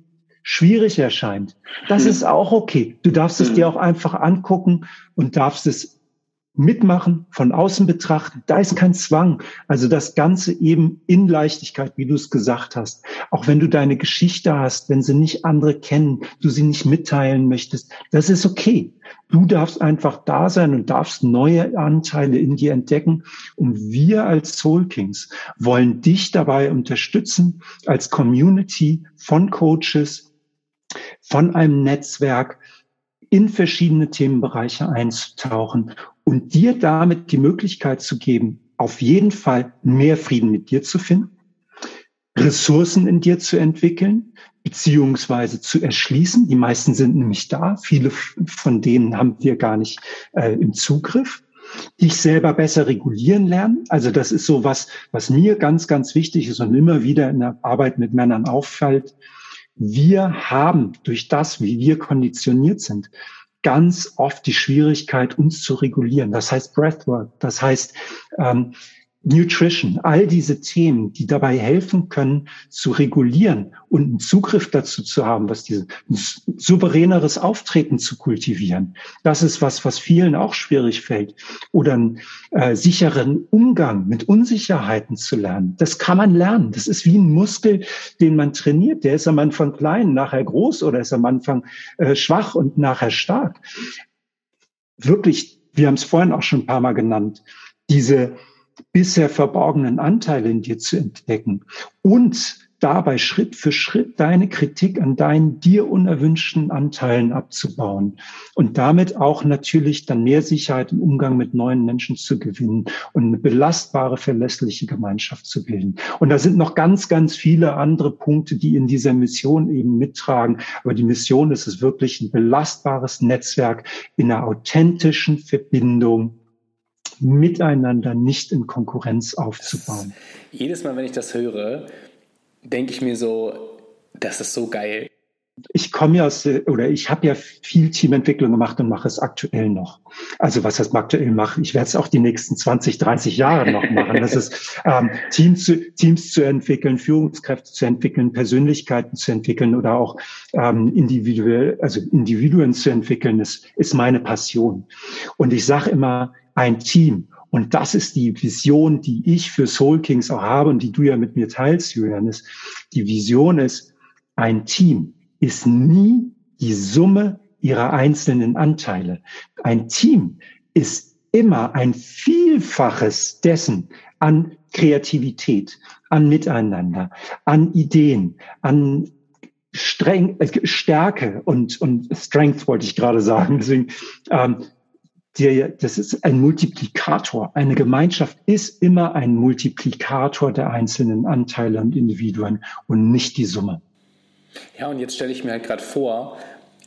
schwierig erscheint, das hm. ist auch okay. Du darfst es hm. dir auch einfach angucken und darfst es mitmachen, von außen betrachten. Da ist kein Zwang. Also das Ganze eben in Leichtigkeit, wie du es gesagt hast. Auch wenn du deine Geschichte hast, wenn sie nicht andere kennen, du sie nicht mitteilen möchtest, das ist okay. Du darfst einfach da sein und darfst neue Anteile in dir entdecken. Und wir als Soul Kings wollen dich dabei unterstützen, als Community von Coaches, von einem Netzwerk in verschiedene Themenbereiche einzutauchen und dir damit die Möglichkeit zu geben, auf jeden Fall mehr Frieden mit dir zu finden, Ressourcen in dir zu entwickeln, beziehungsweise zu erschließen. Die meisten sind nämlich da. Viele von denen haben wir gar nicht äh, im Zugriff. Dich selber besser regulieren lernen. Also das ist so was, was mir ganz, ganz wichtig ist und immer wieder in der Arbeit mit Männern auffällt wir haben durch das, wie wir konditioniert sind, ganz oft die Schwierigkeit, uns zu regulieren. Das heißt Breathwork, das heißt ähm, Nutrition, all diese Themen, die dabei helfen können, zu regulieren und einen Zugriff dazu zu haben, was diese souveräneres Auftreten zu kultivieren. Das ist was, was vielen auch schwierig fällt. Oder einen äh, sicheren Umgang mit Unsicherheiten zu lernen. Das kann man lernen. Das ist wie ein Muskel, den man trainiert. Der ist am Anfang klein, nachher groß oder ist am Anfang äh, schwach und nachher stark. Wirklich, wir haben es vorhin auch schon ein paar Mal genannt, diese bisher verborgenen Anteile in dir zu entdecken und dabei Schritt für Schritt deine Kritik an deinen dir unerwünschten Anteilen abzubauen und damit auch natürlich dann mehr Sicherheit im Umgang mit neuen Menschen zu gewinnen und eine belastbare, verlässliche Gemeinschaft zu bilden. Und da sind noch ganz, ganz viele andere Punkte, die in dieser Mission eben mittragen. Aber die Mission ist es wirklich ein belastbares Netzwerk in einer authentischen Verbindung miteinander nicht in Konkurrenz aufzubauen. Jedes Mal, wenn ich das höre, denke ich mir so, das ist so geil. Ich komme ja aus, oder ich habe ja viel Teamentwicklung gemacht und mache es aktuell noch. Also was heißt aktuell mache? Ich werde es auch die nächsten 20, 30 Jahre noch machen. Das ist ähm, Teams, zu, Teams zu entwickeln, Führungskräfte zu entwickeln, Persönlichkeiten zu entwickeln oder auch ähm, individuell, also Individuen zu entwickeln, ist, ist meine Passion. Und ich sage immer, ein Team. Und das ist die Vision, die ich für Soul Kings auch habe und die du ja mit mir teilst, Julian. Ist, die Vision ist, ein Team ist nie die Summe ihrer einzelnen Anteile. Ein Team ist immer ein Vielfaches dessen an Kreativität, an Miteinander, an Ideen, an Streng, äh, Stärke und, und Strength wollte ich gerade sagen. Deswegen ähm, die, das ist ein Multiplikator. Eine Gemeinschaft ist immer ein Multiplikator der einzelnen Anteile und Individuen und nicht die Summe. Ja, und jetzt stelle ich mir halt gerade vor,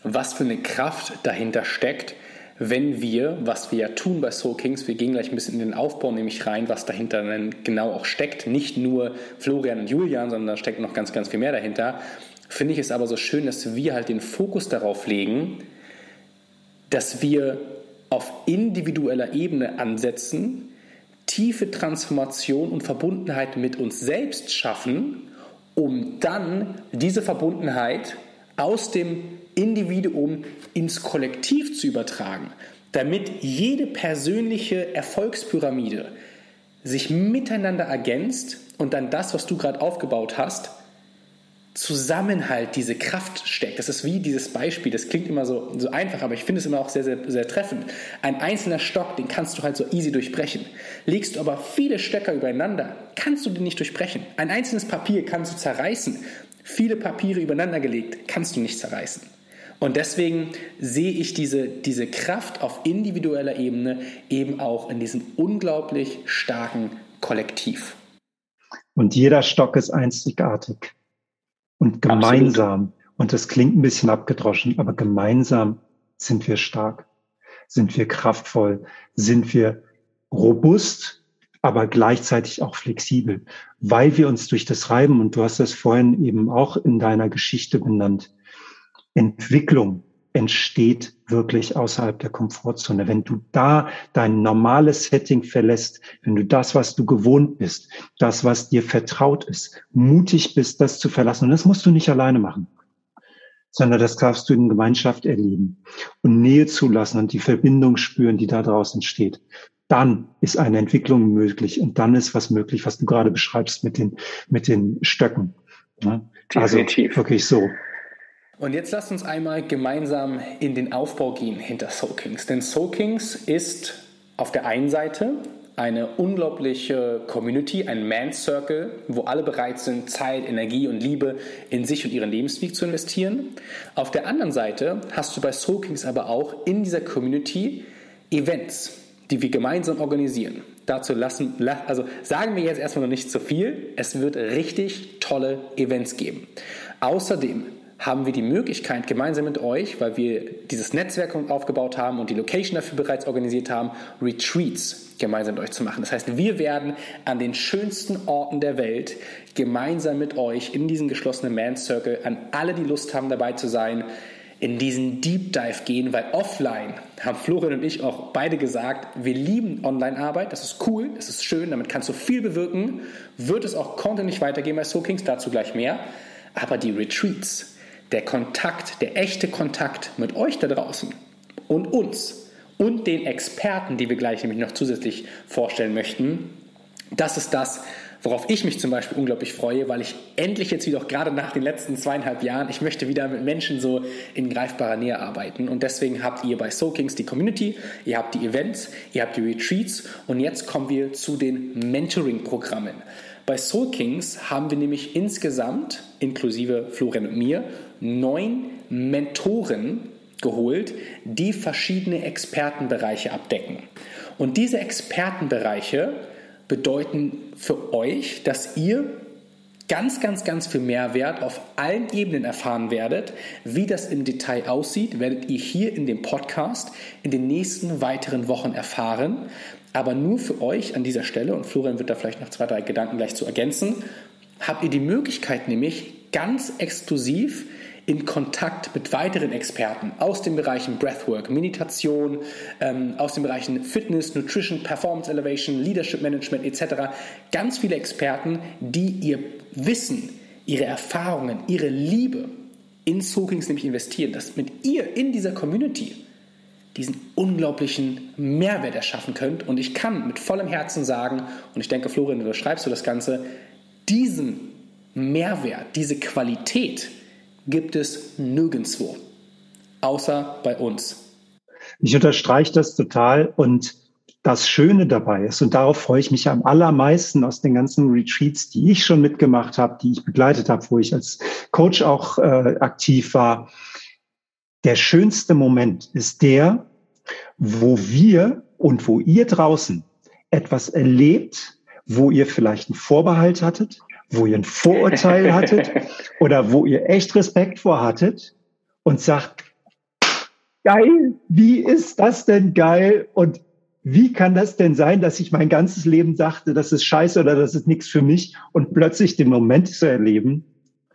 was für eine Kraft dahinter steckt, wenn wir, was wir ja tun bei Soul Kings, wir gehen gleich ein bisschen in den Aufbau nämlich rein, was dahinter dann genau auch steckt. Nicht nur Florian und Julian, sondern da steckt noch ganz, ganz viel mehr dahinter. Finde ich es aber so schön, dass wir halt den Fokus darauf legen, dass wir auf individueller Ebene ansetzen, tiefe Transformation und Verbundenheit mit uns selbst schaffen, um dann diese Verbundenheit aus dem Individuum ins Kollektiv zu übertragen, damit jede persönliche Erfolgspyramide sich miteinander ergänzt und dann das, was du gerade aufgebaut hast, Zusammenhalt, diese Kraft steckt. Das ist wie dieses Beispiel, das klingt immer so, so einfach, aber ich finde es immer auch sehr, sehr, sehr treffend. Ein einzelner Stock, den kannst du halt so easy durchbrechen. Legst du aber viele Stöcker übereinander, kannst du den nicht durchbrechen. Ein einzelnes Papier kannst du zerreißen. Viele Papiere übereinander gelegt, kannst du nicht zerreißen. Und deswegen sehe ich diese, diese Kraft auf individueller Ebene eben auch in diesem unglaublich starken Kollektiv. Und jeder Stock ist einzigartig. Und gemeinsam, Absolut. und das klingt ein bisschen abgedroschen, aber gemeinsam sind wir stark, sind wir kraftvoll, sind wir robust, aber gleichzeitig auch flexibel, weil wir uns durch das Reiben, und du hast das vorhin eben auch in deiner Geschichte benannt, Entwicklung entsteht wirklich außerhalb der Komfortzone. Wenn du da dein normales Setting verlässt, wenn du das, was du gewohnt bist, das, was dir vertraut ist, mutig bist, das zu verlassen, und das musst du nicht alleine machen, sondern das darfst du in Gemeinschaft erleben und Nähe zulassen und die Verbindung spüren, die da draußen steht. Dann ist eine Entwicklung möglich und dann ist was möglich, was du gerade beschreibst mit den, mit den Stöcken. Also wirklich so. Und jetzt lasst uns einmal gemeinsam in den Aufbau gehen hinter Soul Kings. Denn Soul Kings ist auf der einen Seite eine unglaubliche Community, ein Man Circle, wo alle bereit sind, Zeit, Energie und Liebe in sich und ihren Lebensweg zu investieren. Auf der anderen Seite hast du bei Soul Kings aber auch in dieser Community Events, die wir gemeinsam organisieren. Dazu lassen, also sagen wir jetzt erstmal noch nicht zu viel. Es wird richtig tolle Events geben. Außerdem haben wir die Möglichkeit, gemeinsam mit euch, weil wir dieses Netzwerk aufgebaut haben und die Location dafür bereits organisiert haben, Retreats gemeinsam mit euch zu machen. Das heißt, wir werden an den schönsten Orten der Welt gemeinsam mit euch in diesen geschlossenen Man Circle, an alle, die Lust haben, dabei zu sein, in diesen Deep Dive gehen, weil offline haben Florian und ich auch beide gesagt, wir lieben Online-Arbeit, das ist cool, das ist schön, damit kannst du viel bewirken, wird es auch nicht weitergehen bei Soakings, dazu gleich mehr, aber die Retreats, der Kontakt, der echte Kontakt mit euch da draußen und uns und den Experten, die wir gleich nämlich noch zusätzlich vorstellen möchten, das ist das, worauf ich mich zum Beispiel unglaublich freue, weil ich endlich jetzt wieder, auch gerade nach den letzten zweieinhalb Jahren, ich möchte wieder mit Menschen so in greifbarer Nähe arbeiten. Und deswegen habt ihr bei Soakings die Community, ihr habt die Events, ihr habt die Retreats und jetzt kommen wir zu den Mentoring-Programmen. Bei Soul Kings haben wir nämlich insgesamt, inklusive Florian und mir, neun Mentoren geholt, die verschiedene Expertenbereiche abdecken. Und diese Expertenbereiche bedeuten für euch, dass ihr ganz, ganz, ganz viel Mehrwert auf allen Ebenen erfahren werdet. Wie das im Detail aussieht, werdet ihr hier in dem Podcast in den nächsten weiteren Wochen erfahren. Aber nur für euch an dieser Stelle, und Florian wird da vielleicht noch zwei, drei Gedanken gleich zu ergänzen, habt ihr die Möglichkeit nämlich ganz exklusiv in Kontakt mit weiteren Experten aus den Bereichen Breathwork, Meditation, ähm, aus den Bereichen Fitness, Nutrition, Performance Elevation, Leadership Management etc. Ganz viele Experten, die ihr Wissen, ihre Erfahrungen, ihre Liebe in Soakings nämlich investieren, dass mit ihr in dieser Community diesen unglaublichen Mehrwert erschaffen könnt. Und ich kann mit vollem Herzen sagen, und ich denke, Florian, du schreibst du das Ganze, diesen Mehrwert, diese Qualität gibt es nirgendwo, außer bei uns. Ich unterstreiche das total und das Schöne dabei ist, und darauf freue ich mich am allermeisten aus den ganzen Retreats, die ich schon mitgemacht habe, die ich begleitet habe, wo ich als Coach auch äh, aktiv war. Der schönste Moment ist der, wo wir und wo ihr draußen etwas erlebt, wo ihr vielleicht einen Vorbehalt hattet, wo ihr ein Vorurteil hattet oder wo ihr echt Respekt vor hattet und sagt, geil, wie ist das denn geil? Und wie kann das denn sein, dass ich mein ganzes Leben dachte, das ist scheiße oder das ist nichts für mich und plötzlich den Moment zu erleben,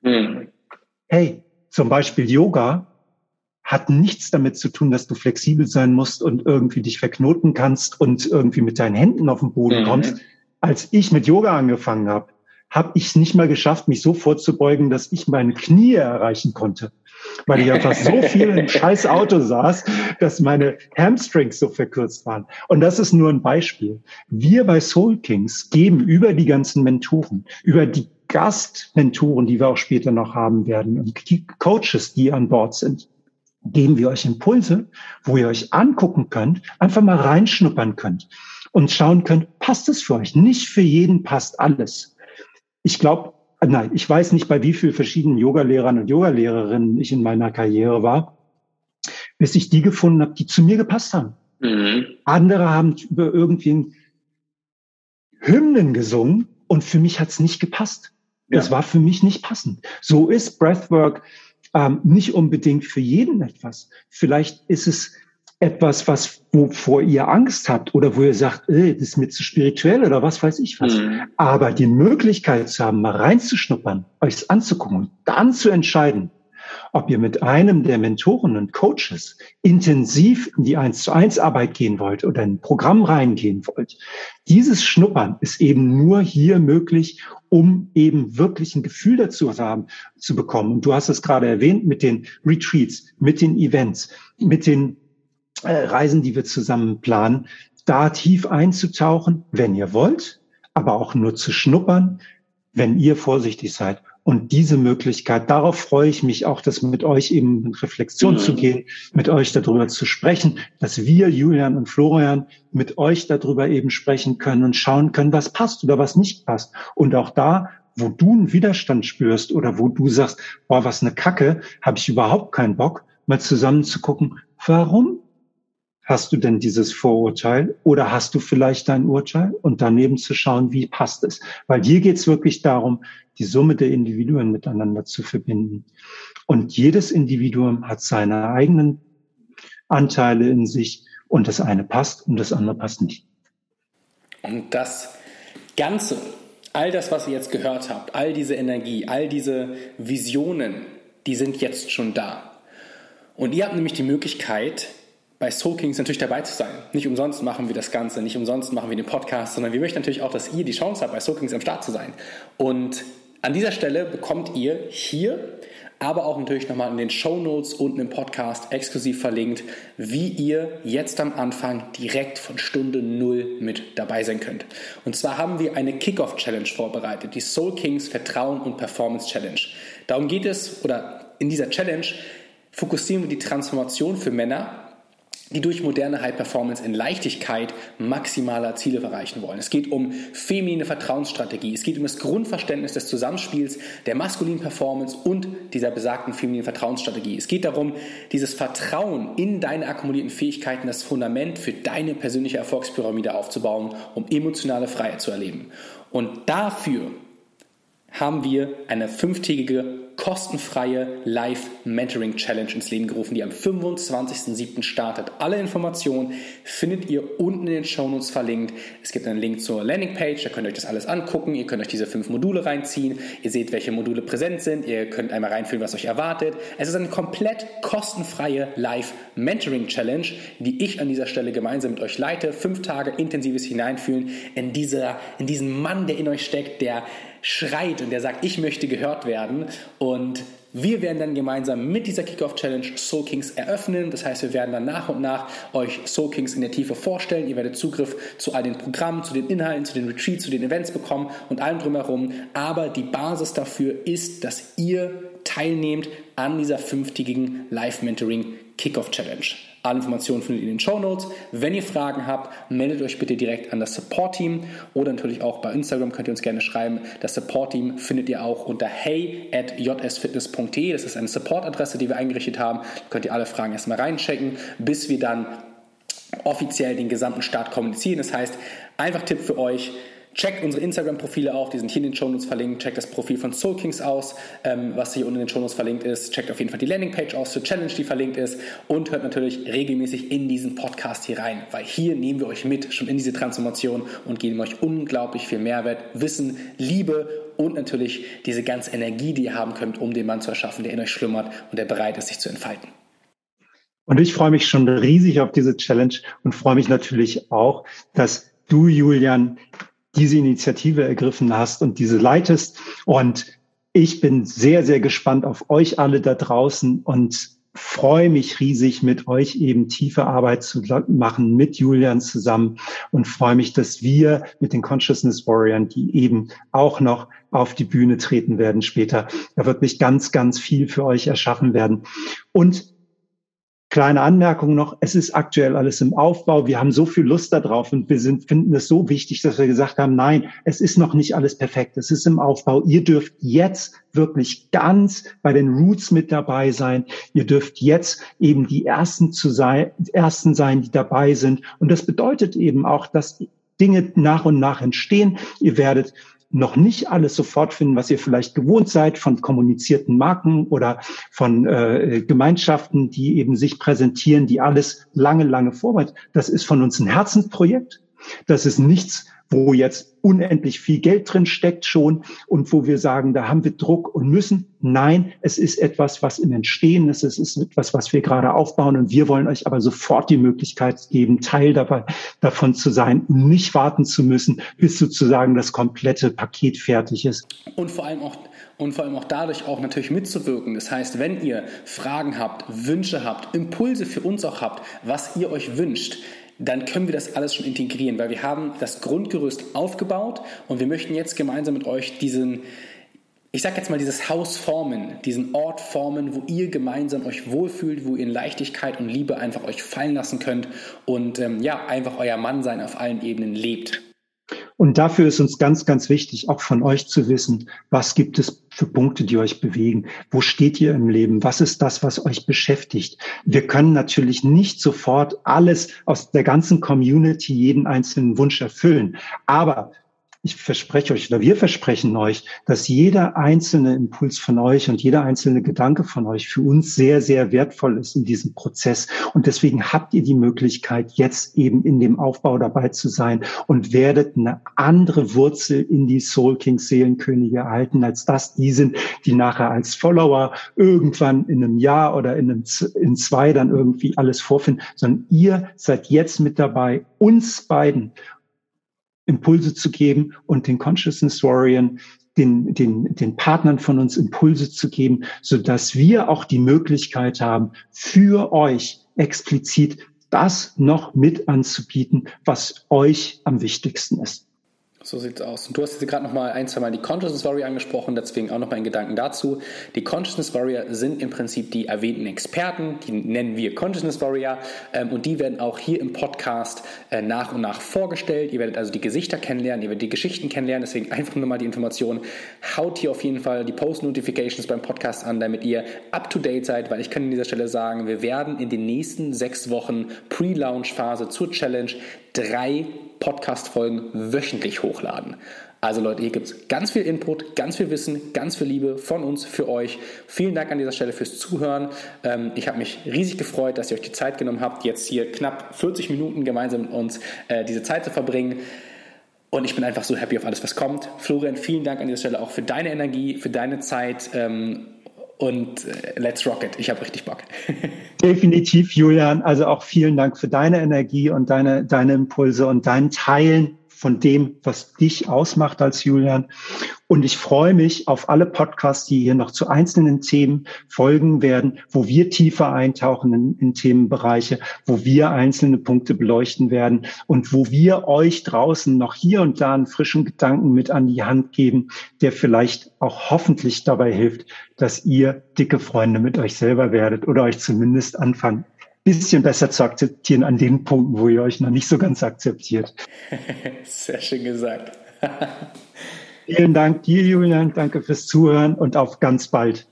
mhm. hey, zum Beispiel Yoga hat nichts damit zu tun, dass du flexibel sein musst und irgendwie dich verknoten kannst und irgendwie mit deinen Händen auf den Boden mhm. kommst. Als ich mit Yoga angefangen habe, habe ich es nicht mal geschafft, mich so vorzubeugen, dass ich meine Knie erreichen konnte weil ich einfach so viel im scheiß Auto saß, dass meine Hamstrings so verkürzt waren. Und das ist nur ein Beispiel. Wir bei Soul Kings geben über die ganzen Mentoren, über die Gastmentoren, die wir auch später noch haben werden und die Coaches, die an Bord sind, geben wir euch Impulse, wo ihr euch angucken könnt, einfach mal reinschnuppern könnt und schauen könnt, passt es für euch? Nicht für jeden passt alles. Ich glaube, äh, nein, ich weiß nicht, bei wie vielen verschiedenen Yogalehrern und Yogalehrerinnen ich in meiner Karriere war, bis ich die gefunden habe, die zu mir gepasst haben. Mhm. Andere haben über irgendwie Hymnen gesungen und für mich hat es nicht gepasst. Ja. Das war für mich nicht passend. So ist Breathwork ähm, nicht unbedingt für jeden etwas. Vielleicht ist es etwas, was wovor ihr Angst habt oder wo ihr sagt, äh, das ist mir zu spirituell oder was weiß ich was. Mhm. Aber die Möglichkeit zu haben, mal reinzuschnuppern, euch anzugucken und dann zu entscheiden, ob ihr mit einem der Mentoren und Coaches intensiv in die 1 zu 1 Arbeit gehen wollt oder in ein Programm reingehen wollt. Dieses Schnuppern ist eben nur hier möglich, um eben wirklich ein Gefühl dazu zu haben, zu bekommen. Und du hast es gerade erwähnt mit den Retreats, mit den Events, mit den Reisen, die wir zusammen planen, da tief einzutauchen, wenn ihr wollt, aber auch nur zu schnuppern, wenn ihr vorsichtig seid. Und diese Möglichkeit, darauf freue ich mich auch, das mit euch eben in Reflexion mhm. zu gehen, mit euch darüber zu sprechen, dass wir, Julian und Florian, mit euch darüber eben sprechen können und schauen können, was passt oder was nicht passt. Und auch da, wo du einen Widerstand spürst oder wo du sagst, boah, was eine Kacke, habe ich überhaupt keinen Bock, mal zusammen zu gucken, warum Hast du denn dieses Vorurteil oder hast du vielleicht dein Urteil und daneben zu schauen, wie passt es? Weil hier geht es wirklich darum, die Summe der Individuen miteinander zu verbinden. Und jedes Individuum hat seine eigenen Anteile in sich und das eine passt und das andere passt nicht. Und das Ganze, all das, was ihr jetzt gehört habt, all diese Energie, all diese Visionen, die sind jetzt schon da. Und ihr habt nämlich die Möglichkeit, bei Soul Kings natürlich dabei zu sein. Nicht umsonst machen wir das Ganze, nicht umsonst machen wir den Podcast, sondern wir möchten natürlich auch, dass ihr die Chance habt, bei Soul Kings am Start zu sein. Und an dieser Stelle bekommt ihr hier, aber auch natürlich nochmal in den Show Notes unten im Podcast exklusiv verlinkt, wie ihr jetzt am Anfang direkt von Stunde Null mit dabei sein könnt. Und zwar haben wir eine Kickoff-Challenge vorbereitet, die Soul Kings Vertrauen und Performance Challenge. Darum geht es, oder in dieser Challenge fokussieren wir die Transformation für Männer die durch moderne High Performance in Leichtigkeit maximaler Ziele erreichen wollen. Es geht um feminine Vertrauensstrategie. Es geht um das Grundverständnis des Zusammenspiels der maskulinen Performance und dieser besagten femininen Vertrauensstrategie. Es geht darum, dieses Vertrauen in deine akkumulierten Fähigkeiten, das Fundament für deine persönliche Erfolgspyramide aufzubauen, um emotionale Freiheit zu erleben. Und dafür haben wir eine fünftägige kostenfreie Live-Mentoring-Challenge ins Leben gerufen, die am 25.07. startet. Alle Informationen findet ihr unten in den Shownotes verlinkt. Es gibt einen Link zur Landingpage, da könnt ihr euch das alles angucken. Ihr könnt euch diese fünf Module reinziehen. Ihr seht, welche Module präsent sind. Ihr könnt einmal reinfühlen, was euch erwartet. Es ist eine komplett kostenfreie Live-Mentoring-Challenge, die ich an dieser Stelle gemeinsam mit euch leite. Fünf Tage intensives Hineinfühlen in, dieser, in diesen Mann, der in euch steckt, der schreit und der sagt, ich möchte gehört werden. Und wir werden dann gemeinsam mit dieser Kickoff Challenge Soul Kings eröffnen. Das heißt, wir werden dann nach und nach euch Soul Kings in der Tiefe vorstellen. Ihr werdet Zugriff zu all den Programmen, zu den Inhalten, zu den Retreats, zu den Events bekommen und allem drumherum. Aber die Basis dafür ist, dass ihr teilnehmt an dieser fünftägigen Live-Mentoring Kickoff Challenge. Alle Informationen findet ihr in den Show Notes. Wenn ihr Fragen habt, meldet euch bitte direkt an das Support-Team oder natürlich auch bei Instagram könnt ihr uns gerne schreiben. Das Support-Team findet ihr auch unter hey at jsfitness.de. Das ist eine Support-Adresse, die wir eingerichtet haben. Da könnt ihr alle Fragen erstmal reinchecken, bis wir dann offiziell den gesamten Start kommunizieren. Das heißt, einfach Tipp für euch, Checkt unsere Instagram-Profile auch, die sind hier in den Shownotes verlinkt. Checkt das Profil von Soul Kings aus, ähm, was hier unten in den Shownotes verlinkt ist. Checkt auf jeden Fall die Landingpage aus zur Challenge, die verlinkt ist. Und hört natürlich regelmäßig in diesen Podcast hier rein, weil hier nehmen wir euch mit schon in diese Transformation und geben euch unglaublich viel Mehrwert, Wissen, Liebe und natürlich diese ganze Energie, die ihr haben könnt, um den Mann zu erschaffen, der in euch schlummert und der bereit ist, sich zu entfalten. Und ich freue mich schon riesig auf diese Challenge und freue mich natürlich auch, dass du, Julian, diese Initiative ergriffen hast und diese leitest. Und ich bin sehr, sehr gespannt auf euch alle da draußen und freue mich riesig, mit euch eben tiefe Arbeit zu machen, mit Julian zusammen und freue mich, dass wir mit den Consciousness Warriors, die eben auch noch auf die Bühne treten werden später, da wird nicht ganz, ganz viel für euch erschaffen werden. Und Kleine Anmerkung noch, es ist aktuell alles im Aufbau. Wir haben so viel Lust darauf und wir sind, finden es so wichtig, dass wir gesagt haben, nein, es ist noch nicht alles perfekt. Es ist im Aufbau. Ihr dürft jetzt wirklich ganz bei den Roots mit dabei sein. Ihr dürft jetzt eben die ersten zu sein, ersten sein, die dabei sind. Und das bedeutet eben auch, dass Dinge nach und nach entstehen. Ihr werdet noch nicht alles sofort finden, was ihr vielleicht gewohnt seid von kommunizierten Marken oder von äh, Gemeinschaften, die eben sich präsentieren, die alles lange, lange vorbereitet. Das ist von uns ein Herzensprojekt. Das ist nichts, wo jetzt unendlich viel Geld drin steckt schon und wo wir sagen, da haben wir Druck und müssen. Nein, es ist etwas, was im Entstehen ist. Es ist etwas, was wir gerade aufbauen und wir wollen euch aber sofort die Möglichkeit geben, Teil dabei, davon zu sein, nicht warten zu müssen, bis sozusagen das komplette Paket fertig ist. Und vor allem auch und vor allem auch dadurch auch natürlich mitzuwirken. Das heißt, wenn ihr Fragen habt, Wünsche habt, Impulse für uns auch habt, was ihr euch wünscht, dann können wir das alles schon integrieren, weil wir haben das Grundgerüst aufgebaut und wir möchten jetzt gemeinsam mit euch diesen, ich sage jetzt mal, dieses Haus formen, diesen Ort formen, wo ihr gemeinsam euch wohlfühlt, wo ihr in Leichtigkeit und Liebe einfach euch fallen lassen könnt und ähm, ja, einfach euer Mann sein auf allen Ebenen lebt. Und dafür ist uns ganz, ganz wichtig, auch von euch zu wissen, was gibt es für Punkte, die euch bewegen? Wo steht ihr im Leben? Was ist das, was euch beschäftigt? Wir können natürlich nicht sofort alles aus der ganzen Community, jeden einzelnen Wunsch erfüllen. Aber ich verspreche euch oder wir versprechen euch, dass jeder einzelne Impuls von euch und jeder einzelne Gedanke von euch für uns sehr, sehr wertvoll ist in diesem Prozess. Und deswegen habt ihr die Möglichkeit, jetzt eben in dem Aufbau dabei zu sein und werdet eine andere Wurzel in die Soul Kings Seelenkönige erhalten, als das die sind, die nachher als Follower irgendwann in einem Jahr oder in, einem, in zwei dann irgendwie alles vorfinden, sondern ihr seid jetzt mit dabei, uns beiden Impulse zu geben und den Consciousness Warrior, den, den, den Partnern von uns Impulse zu geben, so dass wir auch die Möglichkeit haben, für euch explizit das noch mit anzubieten, was euch am wichtigsten ist. So sieht's aus. Und du hast jetzt gerade noch mal ein, zwei Mal die Consciousness Warrior angesprochen, deswegen auch noch mal ein Gedanken dazu. Die Consciousness Warrior sind im Prinzip die erwähnten Experten, die nennen wir Consciousness Warrior ähm, und die werden auch hier im Podcast äh, nach und nach vorgestellt. Ihr werdet also die Gesichter kennenlernen, ihr werdet die Geschichten kennenlernen, deswegen einfach nur mal die Information. Haut hier auf jeden Fall die Post-Notifications beim Podcast an, damit ihr up-to-date seid, weil ich kann an dieser Stelle sagen, wir werden in den nächsten sechs Wochen Pre-Launch-Phase zur Challenge drei Podcast-Folgen wöchentlich hochladen. Also Leute, hier gibt es ganz viel Input, ganz viel Wissen, ganz viel Liebe von uns für euch. Vielen Dank an dieser Stelle fürs Zuhören. Ähm, ich habe mich riesig gefreut, dass ihr euch die Zeit genommen habt, jetzt hier knapp 40 Minuten gemeinsam mit uns äh, diese Zeit zu verbringen. Und ich bin einfach so happy auf alles, was kommt. Florian, vielen Dank an dieser Stelle auch für deine Energie, für deine Zeit. Und äh, let's rock it. Ich habe richtig Bock. Definitiv, Julian. Also auch vielen Dank für deine Energie und deine, deine Impulse und dein Teilen von dem, was dich ausmacht als Julian. Und ich freue mich auf alle Podcasts, die hier noch zu einzelnen Themen folgen werden, wo wir tiefer eintauchen in, in Themenbereiche, wo wir einzelne Punkte beleuchten werden und wo wir euch draußen noch hier und da einen frischen Gedanken mit an die Hand geben, der vielleicht auch hoffentlich dabei hilft, dass ihr dicke Freunde mit euch selber werdet oder euch zumindest anfangen, bisschen besser zu akzeptieren an den Punkten, wo ihr euch noch nicht so ganz akzeptiert. Sehr schön gesagt. Vielen Dank dir, Julian. Danke fürs Zuhören und auf ganz bald.